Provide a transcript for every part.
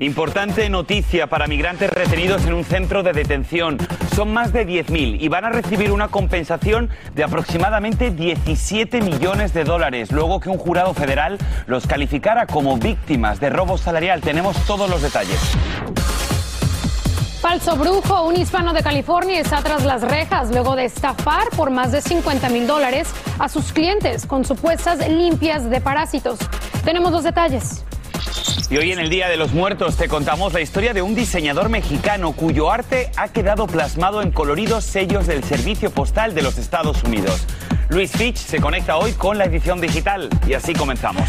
Importante noticia para migrantes retenidos en un centro de detención. Son más de 10.000 y van a recibir una compensación de aproximadamente 17 millones de dólares, luego que un jurado federal los calificara como víctimas de robo salarial. Tenemos todos los detalles. Falso brujo, un hispano de California está tras las rejas luego de estafar por más de 50 mil dólares a sus clientes con supuestas limpias de parásitos. Tenemos los detalles. Y hoy en el Día de los Muertos te contamos la historia de un diseñador mexicano cuyo arte ha quedado plasmado en coloridos sellos del Servicio Postal de los Estados Unidos. Luis Fitch se conecta hoy con la edición digital y así comenzamos.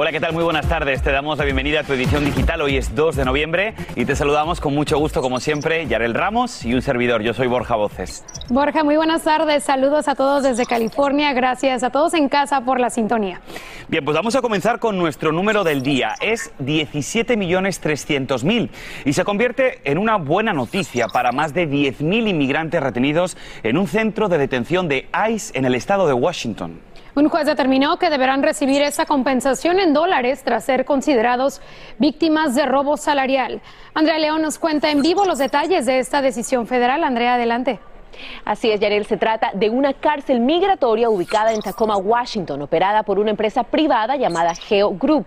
Hola, ¿qué tal? Muy buenas tardes. Te damos la bienvenida a tu edición digital. Hoy es 2 de noviembre y te saludamos con mucho gusto, como siempre, Yarel Ramos y un servidor. Yo soy Borja Voces. Borja, muy buenas tardes. Saludos a todos desde California. Gracias a todos en casa por la sintonía. Bien, pues vamos a comenzar con nuestro número del día. Es 17.300.000 y se convierte en una buena noticia para más de 10.000 inmigrantes retenidos en un centro de detención de ICE en el estado de Washington. Un juez determinó que deberán recibir esa compensación en dólares tras ser considerados víctimas de robo salarial. Andrea León nos cuenta en vivo los detalles de esta decisión federal. Andrea, adelante. Así es, Yarel, se trata de una cárcel migratoria ubicada en Tacoma, Washington, operada por una empresa privada llamada Geo Group.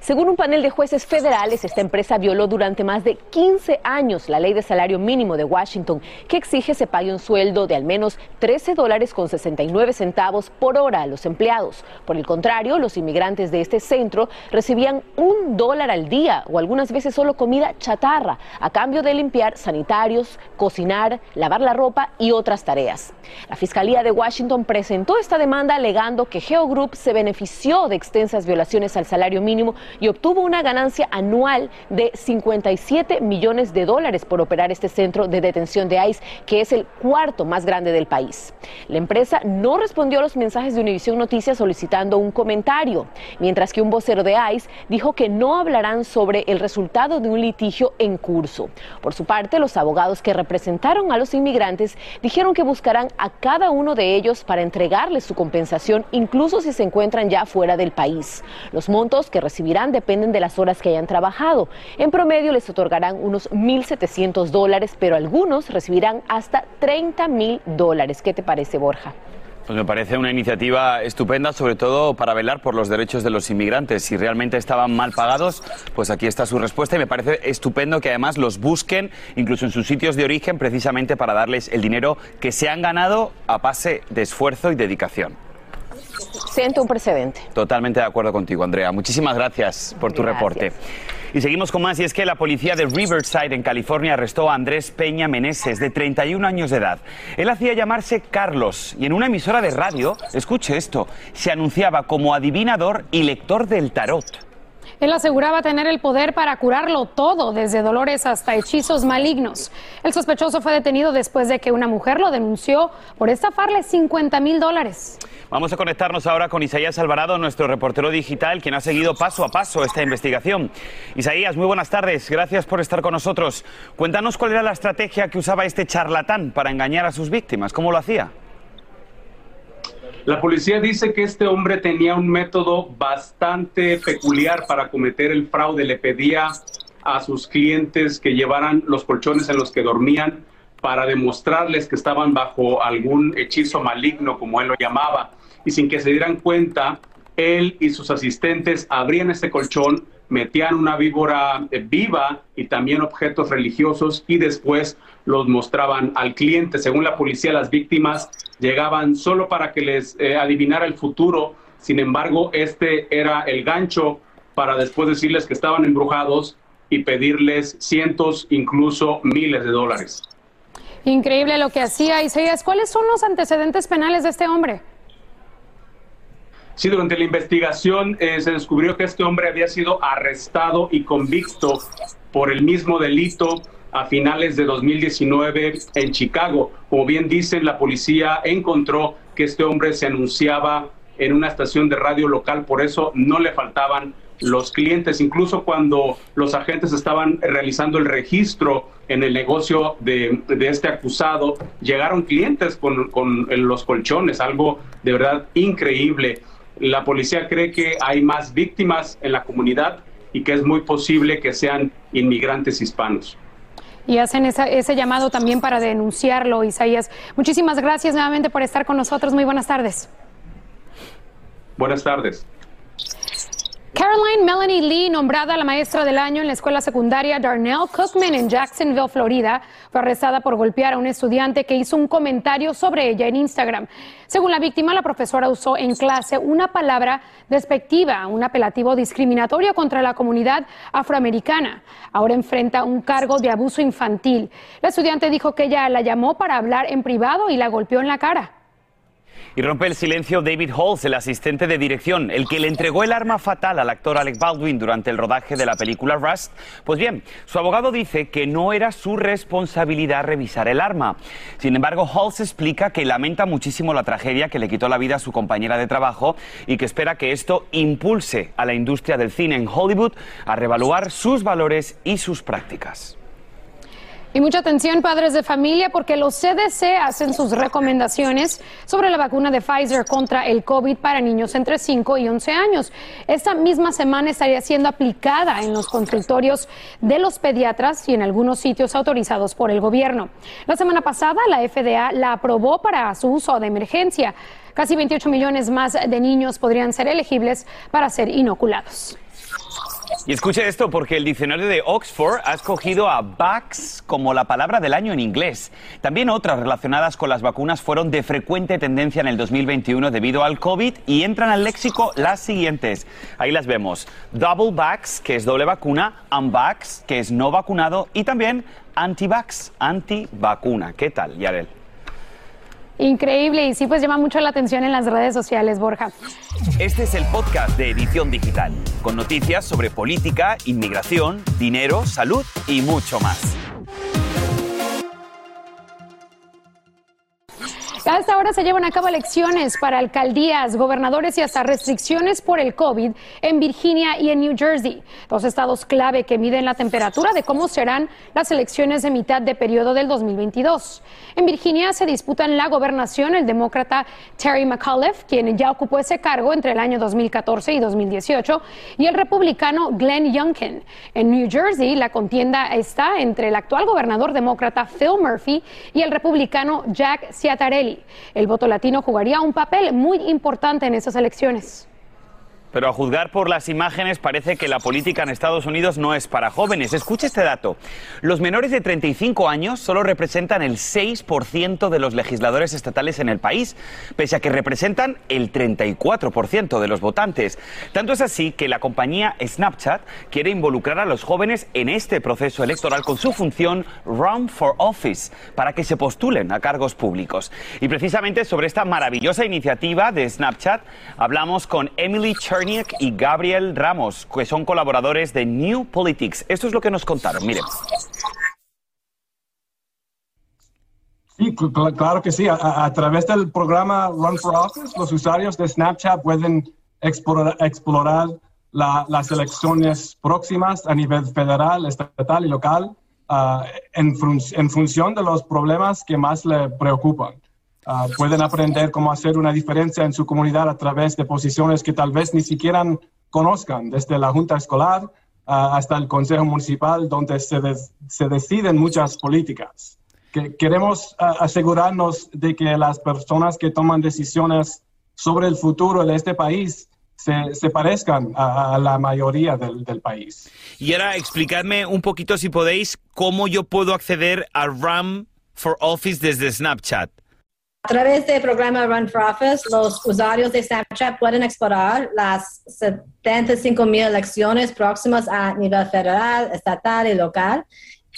Según un panel de jueces federales, esta empresa violó durante más de 15 años la ley de salario mínimo de Washington, que exige se pague un sueldo de al menos 13 dólares con 69 centavos por hora a los empleados. Por el contrario, los inmigrantes de este centro recibían un dólar al día o algunas veces solo comida chatarra, a cambio de limpiar sanitarios, cocinar, lavar la ropa y otras tareas. La Fiscalía de Washington presentó esta demanda alegando que Geo Group se benefició de extensas violaciones al salario mínimo y obtuvo una ganancia anual de 57 millones de dólares por operar este centro de detención de ICE, que es el cuarto más grande del país. La empresa no respondió a los mensajes de Univision Noticias solicitando un comentario, mientras que un vocero de ICE dijo que no hablarán sobre el resultado de un litigio en curso. Por su parte, los abogados que representaron a los inmigrantes dijeron que buscarán a cada uno de ellos para entregarles su compensación, incluso si se encuentran ya fuera del país. Los montos que recibirán dependen de las horas que hayan trabajado. En promedio les otorgarán unos 1.700 dólares, pero algunos recibirán hasta 30 mil dólares. ¿Qué te parece, Borja? Pues me parece una iniciativa estupenda, sobre todo para velar por los derechos de los inmigrantes. Si realmente estaban mal pagados, pues aquí está su respuesta y me parece estupendo que además los busquen incluso en sus sitios de origen precisamente para darles el dinero que se han ganado a base de esfuerzo y dedicación. Siento un precedente. Totalmente de acuerdo contigo, Andrea. Muchísimas gracias por tu Gracias. reporte. Y seguimos con más, y es que la policía de Riverside, en California, arrestó a Andrés Peña Meneses, de 31 años de edad. Él hacía llamarse Carlos, y en una emisora de radio, escuche esto, se anunciaba como adivinador y lector del tarot. Él aseguraba tener el poder para curarlo todo, desde dolores hasta hechizos malignos. El sospechoso fue detenido después de que una mujer lo denunció por estafarle 50 mil dólares. Vamos a conectarnos ahora con Isaías Alvarado, nuestro reportero digital, quien ha seguido paso a paso esta investigación. Isaías, muy buenas tardes, gracias por estar con nosotros. Cuéntanos cuál era la estrategia que usaba este charlatán para engañar a sus víctimas, ¿cómo lo hacía? La policía dice que este hombre tenía un método bastante peculiar para cometer el fraude. Le pedía a sus clientes que llevaran los colchones en los que dormían para demostrarles que estaban bajo algún hechizo maligno, como él lo llamaba. Y sin que se dieran cuenta, él y sus asistentes abrían este colchón, metían una víbora eh, viva y también objetos religiosos y después los mostraban al cliente. Según la policía, las víctimas llegaban solo para que les eh, adivinara el futuro. Sin embargo, este era el gancho para después decirles que estaban embrujados y pedirles cientos, incluso miles de dólares. Increíble lo que hacía Isaías. ¿Cuáles son los antecedentes penales de este hombre? Sí, durante la investigación eh, se descubrió que este hombre había sido arrestado y convicto por el mismo delito a finales de 2019 en Chicago. Como bien dicen, la policía encontró que este hombre se anunciaba en una estación de radio local, por eso no le faltaban los clientes, incluso cuando los agentes estaban realizando el registro en el negocio de, este acusado, llegaron clientes con, con, los colchones, algo de verdad increíble. La policía cree que hay más víctimas en la comunidad y que es muy posible que sean inmigrantes hispanos. Y hacen ese llamado también para denunciarlo, Isaías. Muchísimas gracias nuevamente por estar con nosotros. Muy buenas tardes. Buenas tardes. Caroline Melanie Lee, nombrada la maestra del año en la escuela secundaria Darnell Cookman en Jacksonville, Florida, fue arrestada por golpear a un estudiante que hizo un comentario sobre ella en Instagram. Según la víctima, la profesora usó en clase una palabra despectiva, un apelativo discriminatorio contra la comunidad afroamericana. Ahora enfrenta un cargo de abuso infantil. La estudiante dijo que ella la llamó para hablar en privado y la golpeó en la cara. Y rompe el silencio David Halls, el asistente de dirección, el que le entregó el arma fatal al actor Alec Baldwin durante el rodaje de la película Rust. Pues bien, su abogado dice que no era su responsabilidad revisar el arma. Sin embargo, Halls explica que lamenta muchísimo la tragedia que le quitó la vida a su compañera de trabajo y que espera que esto impulse a la industria del cine en Hollywood a revaluar sus valores y sus prácticas. Y mucha atención, padres de familia, porque los CDC hacen sus recomendaciones sobre la vacuna de Pfizer contra el COVID para niños entre 5 y 11 años. Esta misma semana estaría siendo aplicada en los consultorios de los pediatras y en algunos sitios autorizados por el gobierno. La semana pasada, la FDA la aprobó para su uso de emergencia. Casi 28 millones más de niños podrían ser elegibles para ser inoculados. Y escuche esto porque el diccionario de Oxford ha escogido a vax como la palabra del año en inglés. También otras relacionadas con las vacunas fueron de frecuente tendencia en el 2021 debido al COVID y entran al léxico las siguientes. Ahí las vemos. Double vax, que es doble vacuna, unvax, que es no vacunado, y también anti-vax, anti-vacuna. ¿Qué tal, Yarel? Increíble y sí, pues llama mucho la atención en las redes sociales, Borja. Este es el podcast de Edición Digital, con noticias sobre política, inmigración, dinero, salud y mucho más. A esta hora se llevan a cabo elecciones para alcaldías, gobernadores y hasta restricciones por el COVID en Virginia y en New Jersey, dos estados clave que miden la temperatura de cómo serán las elecciones de mitad de periodo del 2022. En Virginia se disputan la gobernación el demócrata Terry McAuliffe, quien ya ocupó ese cargo entre el año 2014 y 2018, y el republicano Glenn Youngkin. En New Jersey la contienda está entre el actual gobernador demócrata Phil Murphy y el republicano Jack Ciattarelli. El voto latino jugaría un papel muy importante en esas elecciones. Pero a juzgar por las imágenes parece que la política en Estados Unidos no es para jóvenes. Escuche este dato. Los menores de 35 años solo representan el 6% de los legisladores estatales en el país, pese a que representan el 34% de los votantes. Tanto es así que la compañía Snapchat quiere involucrar a los jóvenes en este proceso electoral con su función Run for Office, para que se postulen a cargos públicos. Y precisamente sobre esta maravillosa iniciativa de Snapchat hablamos con Emily y Gabriel Ramos, que son colaboradores de New Politics. Esto es lo que nos contaron. Miren. Sí, claro que sí. A, través del programa Run for Office, los usuarios de Snapchat pueden explorar, las elecciones próximas a nivel federal, estatal y local ah, en, en función de los problemas que más le preocupan. Ah, pueden aprender cómo hacer una diferencia en su comunidad a través de posiciones que tal vez ni siquiera conozcan, desde la junta escolar ah, hasta el consejo municipal, donde se, se deciden muchas políticas. Que queremos ah, asegurarnos de que las personas que toman decisiones sobre el futuro de este país se, se, parezcan a, la mayoría del, del, país. Y ahora explicadme un poquito, si podéis, cómo yo puedo acceder a RAM for Office desde Snapchat. A través del programa Run for Office, los usuarios de Snapchat pueden explorar las 75 mil elecciones próximas a nivel federal, estatal y local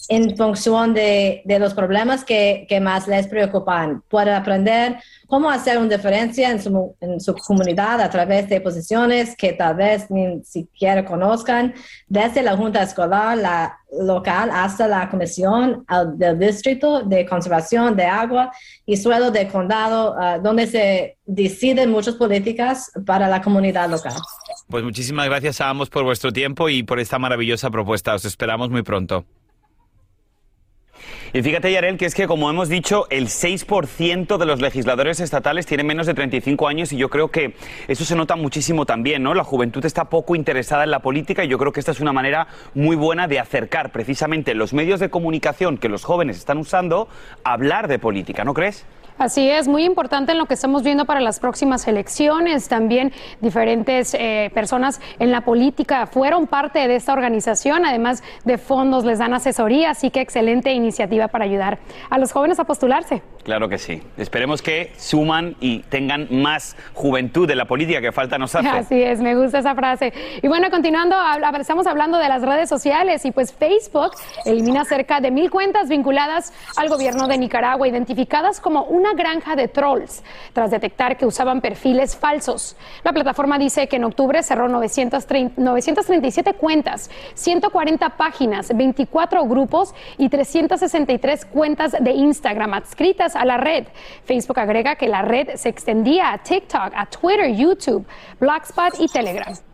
en función de, de los problemas que, que, más les preocupan. Pueden aprender cómo hacer una diferencia en su, en su, comunidad a través de posiciones que tal vez ni siquiera conozcan, desde la junta escolar la local hasta la comisión del distrito de conservación de agua y suelo del condado, uh, donde se deciden muchas políticas para la comunidad local. Pues muchísimas gracias a ambos por vuestro tiempo y por esta maravillosa propuesta. Os esperamos muy pronto. Y fíjate, Yarel, que es que, como hemos dicho, el 6% de los legisladores estatales tienen menos de 35 años y yo creo que eso se nota muchísimo también, ¿no? La juventud está poco interesada en la política y yo creo que esta es una manera muy buena de acercar precisamente los medios de comunicación que los jóvenes están usando a hablar de política, ¿no crees? Así es, muy importante en lo que estamos viendo para las próximas elecciones. También diferentes eh, personas en la política fueron parte de esta organización, además de fondos, les dan asesoría, así que excelente iniciativa para ayudar a los jóvenes a postularse. Claro que sí. Esperemos que suman y tengan más juventud de la política que falta nos hace. Así es, me gusta esa frase. Y bueno, continuando, estamos hablando de las redes sociales y pues Facebook elimina cerca de mil cuentas vinculadas al gobierno de Nicaragua, identificadas como una granja de trolls tras detectar que usaban perfiles falsos. La plataforma dice que en octubre cerró 930, 937 cuentas, 140 páginas, 24 grupos y 363 cuentas de Instagram adscritas a la red. Facebook agrega que la red se extendía a TikTok, a Twitter, YouTube, Blogspot y Telegram.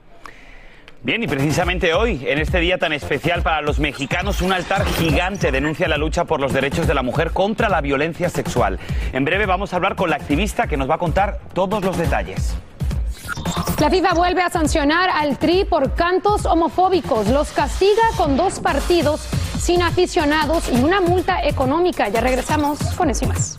Bien, y precisamente hoy, en este día tan especial para los mexicanos, un altar gigante denuncia la lucha por los derechos de la mujer contra la violencia sexual. En breve vamos a hablar con la activista que nos va a contar todos los detalles. La FIFA vuelve a sancionar al Tri por cantos homofóbicos. Los castiga con dos partidos sin aficionados y una multa económica. Ya regresamos con eso y más.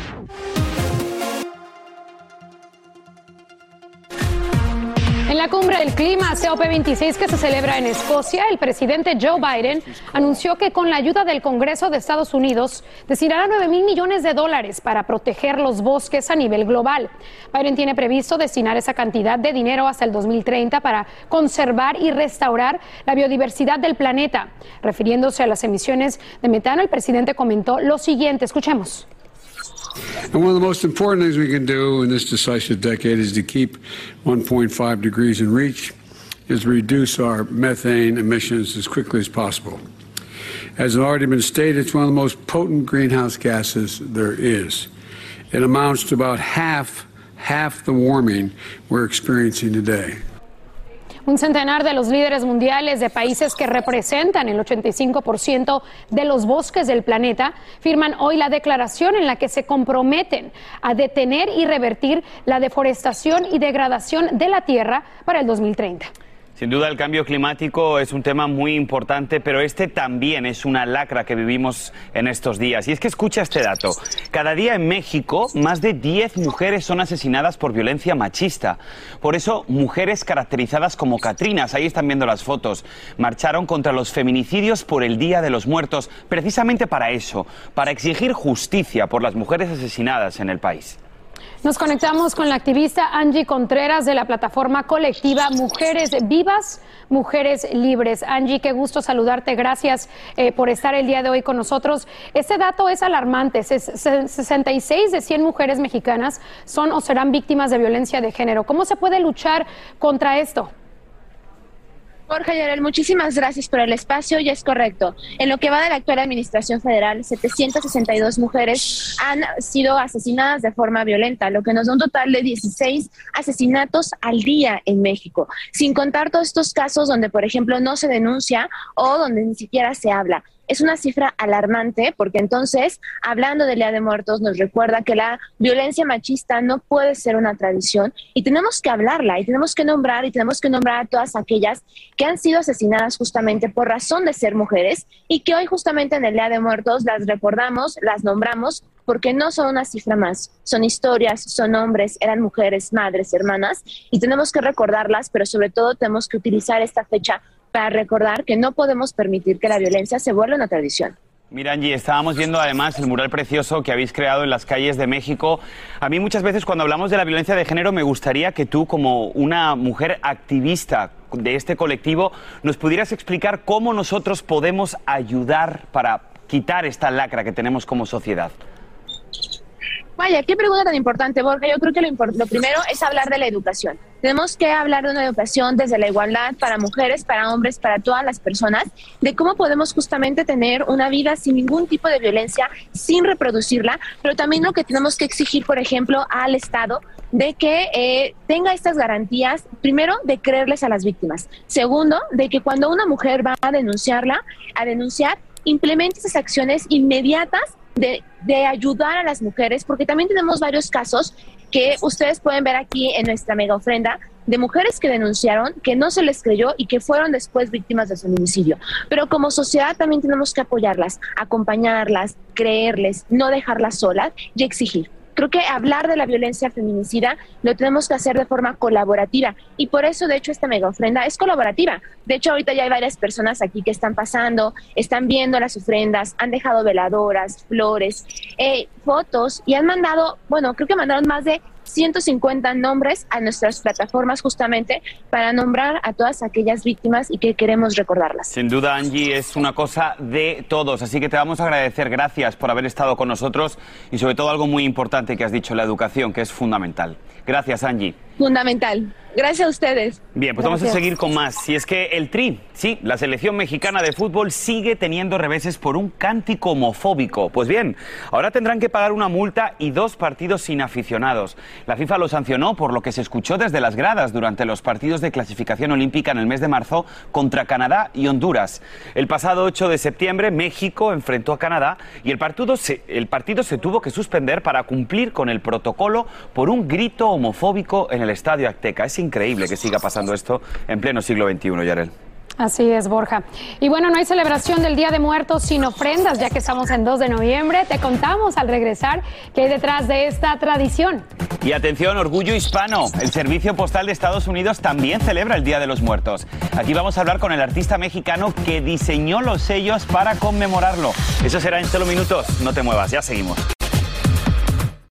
La cumbre del clima COP26 que se celebra en Escocia, el presidente Joe Biden anunció que con la ayuda del Congreso de Estados Unidos destinará 9 mil millones de dólares para proteger los bosques a nivel global. Biden tiene previsto destinar esa cantidad de dinero hasta el 2030 para conservar y restaurar la biodiversidad del planeta. Refiriéndose a las emisiones de metano, el presidente comentó lo siguiente. Escuchemos. And one of the most important things we can do in this decisive decade is to keep 1.5 degrees in reach, is reduce our methane emissions as quickly as possible. As has already been stated, it's one of the most potent greenhouse gases there is. It amounts to about half half the warming we're experiencing today. Un centenar de los líderes mundiales de países que representan el 85% de los bosques del planeta firman hoy la declaración en la que se comprometen a detener y revertir la deforestación y degradación de la tierra para el 2030. Sin duda el cambio climático es un tema muy importante, pero este también es una lacra que vivimos en estos días. Y es que escucha este dato. Cada día en México más de 10 mujeres son asesinadas por violencia machista. Por eso mujeres caracterizadas como Catrinas, ahí están viendo las fotos, marcharon contra los feminicidios por el Día de los Muertos, precisamente para eso, para exigir justicia por las mujeres asesinadas en el país. Nos conectamos con la activista Angie Contreras de la plataforma colectiva Mujeres Vivas, Mujeres Libres. Angie, qué gusto saludarte. Gracias eh, por estar el día de hoy con nosotros. Este dato es alarmante. 66 de 100 mujeres mexicanas son o serán víctimas de violencia de género. ¿Cómo se puede luchar contra esto? Jorge Llorel, muchísimas gracias por el espacio y es correcto. En lo que va de la actual administración federal, 762 mujeres han sido asesinadas de forma violenta, lo que nos da un total de 16 asesinatos al día en México, sin contar todos estos casos donde, por ejemplo, no se denuncia o donde ni siquiera se habla es una cifra alarmante porque entonces, hablando del Día de Muertos, nos recuerda que la violencia machista no puede ser una tradición y tenemos que hablarla y tenemos que nombrar y tenemos que nombrar a todas aquellas que han sido asesinadas justamente por razón de ser mujeres y que hoy justamente en el Día de Muertos las recordamos, las nombramos porque no son una cifra más, son historias, son hombres, eran mujeres, madres, hermanas, y tenemos que recordarlas, pero sobre todo tenemos que utilizar esta fecha para recordar que no podemos permitir que la violencia se vuelva una tradición. Mira, Angie, estábamos viendo además el mural precioso que habéis creado en las calles de México. A mí muchas veces cuando hablamos de la violencia de género me gustaría que tú, como una mujer activista de este colectivo, nos pudieras explicar cómo nosotros podemos ayudar para quitar esta lacra que tenemos como sociedad. Vaya, qué pregunta tan importante, Borja. Yo creo que lo, primero es hablar de la educación. Tenemos que hablar de una educación desde la igualdad para mujeres, para hombres, para todas las personas, de cómo podemos justamente tener una vida sin ningún tipo de violencia, sin reproducirla, pero también lo que tenemos que exigir, por ejemplo, al Estado de que eh, tenga estas garantías, primero, de creerles a las víctimas. Segundo, de que cuando una mujer va a denunciarla, a denunciar, implemente esas acciones inmediatas de, de ayudar a las mujeres, porque también tenemos varios casos que ustedes pueden ver aquí en nuestra mega ofrenda de mujeres que denunciaron, que no se les creyó y que fueron después víctimas de feminicidio. Pero como sociedad también tenemos que apoyarlas, acompañarlas, creerles, no dejarlas solas y exigir. Creo que hablar de la violencia feminicida lo tenemos que hacer de forma colaborativa y por eso de hecho esta mega ofrenda es colaborativa. De hecho ahorita ya hay varias personas aquí que están pasando, están viendo las ofrendas, han dejado veladoras, flores, eh, fotos y han mandado, bueno, creo que mandaron más de 150 nombres a nuestras plataformas justamente para nombrar a todas aquellas víctimas y que queremos recordarlas. Sin duda, Angie, es una cosa de todos, así que te vamos a agradecer. Gracias por haber estado con nosotros y sobre todo algo muy importante que has dicho, la educación, que es fundamental. Gracias, Angie. Fundamental. Gracias a ustedes. Bien, pues vamos a Gracias. seguir con más. Y es que el Tri, sí, la selección mexicana de fútbol sigue teniendo reveses por un cántico homofóbico. Pues bien, ahora tendrán que pagar una multa y dos partidos sin aficionados. La FIFA lo sancionó por lo que se escuchó desde las gradas durante los partidos de clasificación olímpica en el mes de marzo contra Canadá y Honduras. El pasado 8 de septiembre, México enfrentó a Canadá y el partido se, el partido se tuvo que suspender para cumplir con el protocolo por un grito homofóbico en el Estadio Azteca. Es increíble que siga pasando esto en pleno siglo XXI, Yarel. Así es, Borja. Y bueno, no hay celebración del Día de Muertos sin ofrendas, ya que estamos en 2 de noviembre. Te contamos al regresar qué hay detrás de esta tradición. Y atención, orgullo hispano. El Servicio Postal de Estados Unidos también celebra el Día de los Muertos. Aquí vamos a hablar con el artista mexicano que diseñó los sellos para conmemorarlo. Eso será en solo minutos. No te muevas, ya seguimos.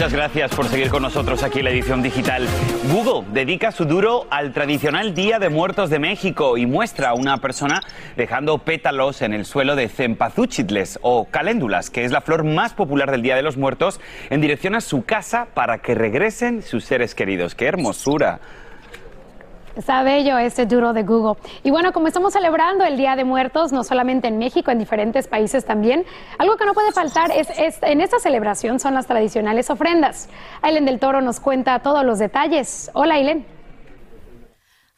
Muchas gracias por seguir con nosotros aquí en la edición digital. Google dedica su duro al tradicional Día de Muertos de México y muestra a una persona dejando pétalos en el suelo de cempasúchitles o caléndulas, que es la flor más popular del Día de los Muertos, en dirección a su casa para que regresen sus seres queridos. ¡Qué hermosura! Está bello este duro de Google. Y bueno, como estamos celebrando el Día de Muertos, no solamente en México, en diferentes países también, algo que no puede faltar es, en esta celebración son las tradicionales ofrendas. Aileen del Toro nos cuenta todos los detalles. Hola, Aileen.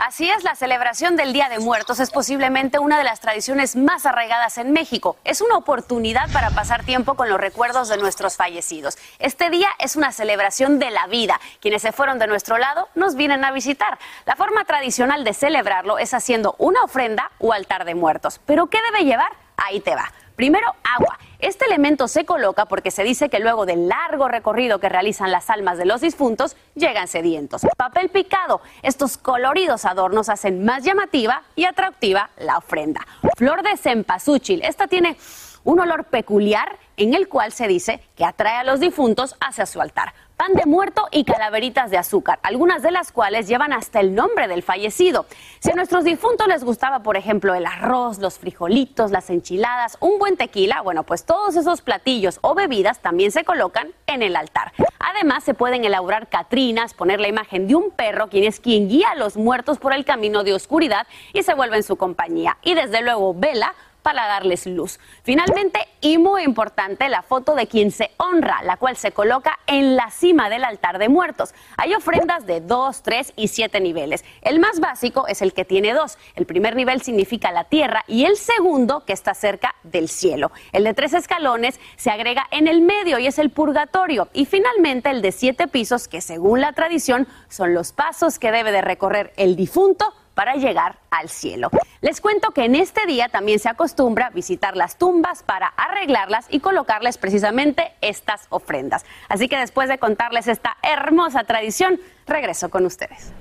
Así es, la celebración del Día de Muertos es posiblemente una de las tradiciones más arraigadas en México. Es una oportunidad para pasar tiempo con los recuerdos de nuestros fallecidos. Este día es una celebración de la vida. Quienes se fueron de nuestro lado nos vienen a visitar. La forma tradicional de celebrarlo es haciendo una ofrenda o altar de muertos. ¿Pero qué debe llevar? Ahí te va. Primero, agua. Este elemento se coloca porque se dice que luego del largo recorrido que realizan las almas de los difuntos, llegan sedientos. Papel picado. Estos coloridos adornos hacen más llamativa y atractiva la ofrenda. Flor de cempasúchil. Esta tiene un olor peculiar en el cual se dice que atrae a los difuntos hacia su altar. Pan de muerto y calaveritas de azúcar, algunas de las cuales llevan hasta el nombre del fallecido. Si a nuestros difuntos les gustaba, por ejemplo, el arroz, los frijolitos, las enchiladas, un buen tequila, bueno, pues todos esos platillos o bebidas también se colocan en el altar. Además, se pueden elaborar catrinas, poner la imagen de un perro, quien es quien guía a los muertos por el camino de oscuridad y se vuelve en su compañía. Y desde luego, vela para darles luz. Finalmente, y muy importante, la foto de quien se honra, la cual se coloca en la cima del altar de muertos. Hay ofrendas de 2, 3 y 7 niveles. El más básico es el que tiene dos. El primer nivel significa la tierra y el segundo que está cerca del cielo. El de tres escalones se agrega en el medio y es el purgatorio. Y finalmente el de siete pisos, que según la tradición son los pasos que debe de recorrer el difunto para llegar al cielo. Les cuento que en este día también se acostumbra visitar las tumbas para arreglarlas y colocarles precisamente estas ofrendas. Así que después de contarles esta hermosa tradición, regreso con ustedes.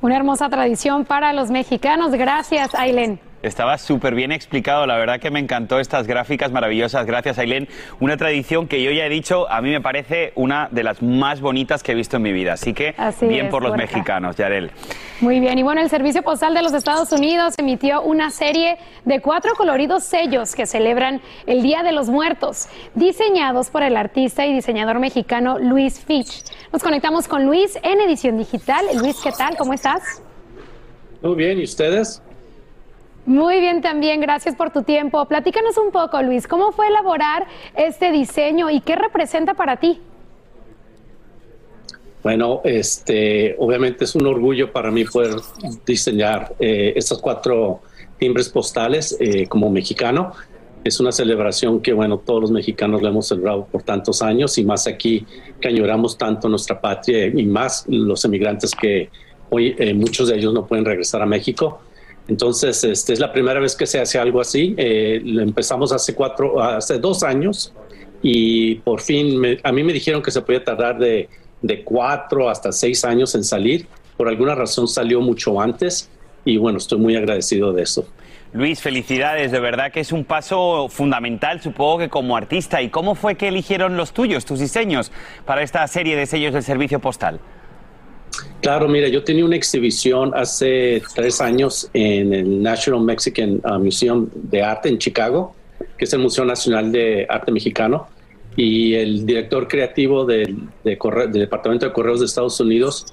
Una hermosa tradición para los mexicanos. Gracias, Aileen. Estaba súper bien explicado, la verdad que me encantó estas gráficas maravillosas, gracias Ailén. Una tradición que yo ya he dicho, a mí me parece una de las más bonitas que he visto en mi vida, así que bien por los mexicanos, Yarel. Muy bien, y bueno, el Servicio Postal de los Estados Unidos emitió una serie de cuatro coloridos sellos que celebran el Día de los Muertos, diseñados por el artista y diseñador mexicano Luis Fitch. Nos conectamos con Luis en edición digital. Luis, ¿qué tal? ¿Cómo estás? Muy bien, ¿y ustedes? Muy bien también, gracias por tu tiempo. Platícanos un poco, Luis, ¿cómo fue elaborar este diseño y qué representa para ti? Bueno, este, obviamente es un orgullo para mí poder diseñar eh, estos cuatro timbres postales eh, como mexicano. Es una celebración que, bueno, todos los mexicanos lo hemos celebrado por tantos años y más aquí que añoramos tanto nuestra patria y más los emigrantes que hoy eh, muchos de ellos no pueden regresar a México. Entonces, este es la primera vez que se hace algo así. Eh, lo empezamos hace cuatro, hace dos años y por fin a mí me dijeron que se podía tardar de, de cuatro hasta seis años en salir. Por alguna razón salió mucho antes y bueno, estoy muy agradecido de eso. Luis, felicidades, de verdad que es un paso fundamental, supongo que como artista. ¿Y cómo fue que eligieron los tuyos, tus diseños, para esta serie de sellos del servicio postal? Claro, mira, yo tenía una exhibición hace tres años en el National Mexican uh, Museum de Arte en Chicago, que es el Museo Nacional de Arte Mexicano, y el director creativo del, Departamento de Correos de Estados Unidos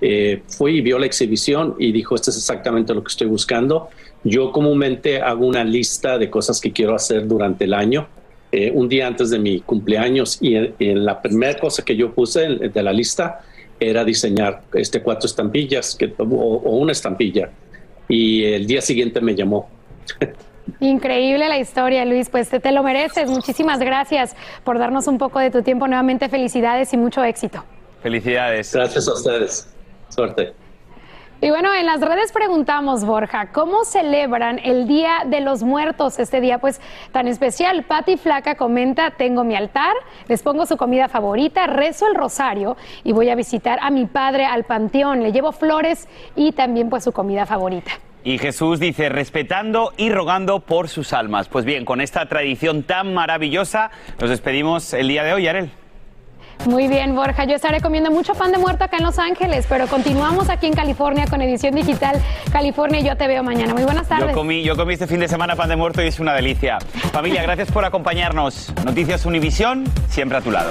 eh, fue y vio la exhibición y dijo, esto es exactamente lo que estoy buscando. Yo comúnmente hago una lista de cosas que quiero hacer durante el año, eh, un día antes de mi cumpleaños, y en la primera cosa que yo puse de la lista, era diseñar este cuatro estampillas que, o, una estampilla. Y el día siguiente me llamó. Increíble la historia, Luis. Pues te, te, lo mereces. Muchísimas gracias por darnos un poco de tu tiempo. Nuevamente, felicidades y mucho éxito. Felicidades. Gracias a ustedes. Suerte. Y bueno, en las redes preguntamos, Borja, ¿cómo celebran el Día de los Muertos, este día pues tan especial? Patti Flaca comenta, tengo mi altar, les pongo su comida favorita, rezo el rosario y voy a visitar a mi padre al panteón, le llevo flores y también pues su comida favorita. Y Jesús dice, respetando y rogando por sus almas. Pues bien, con esta tradición tan maravillosa, nos despedimos el día de hoy, Arel. Muy bien, Borja. Yo estaré comiendo mucho pan de muerto acá en Los Ángeles, pero continuamos aquí en California con edición digital California y yo te veo mañana. Muy buenas tardes. Yo comí, yo comí este fin de semana pan de muerto y es una delicia. Familia, gracias por acompañarnos. Noticias Univisión, siempre a tu lado.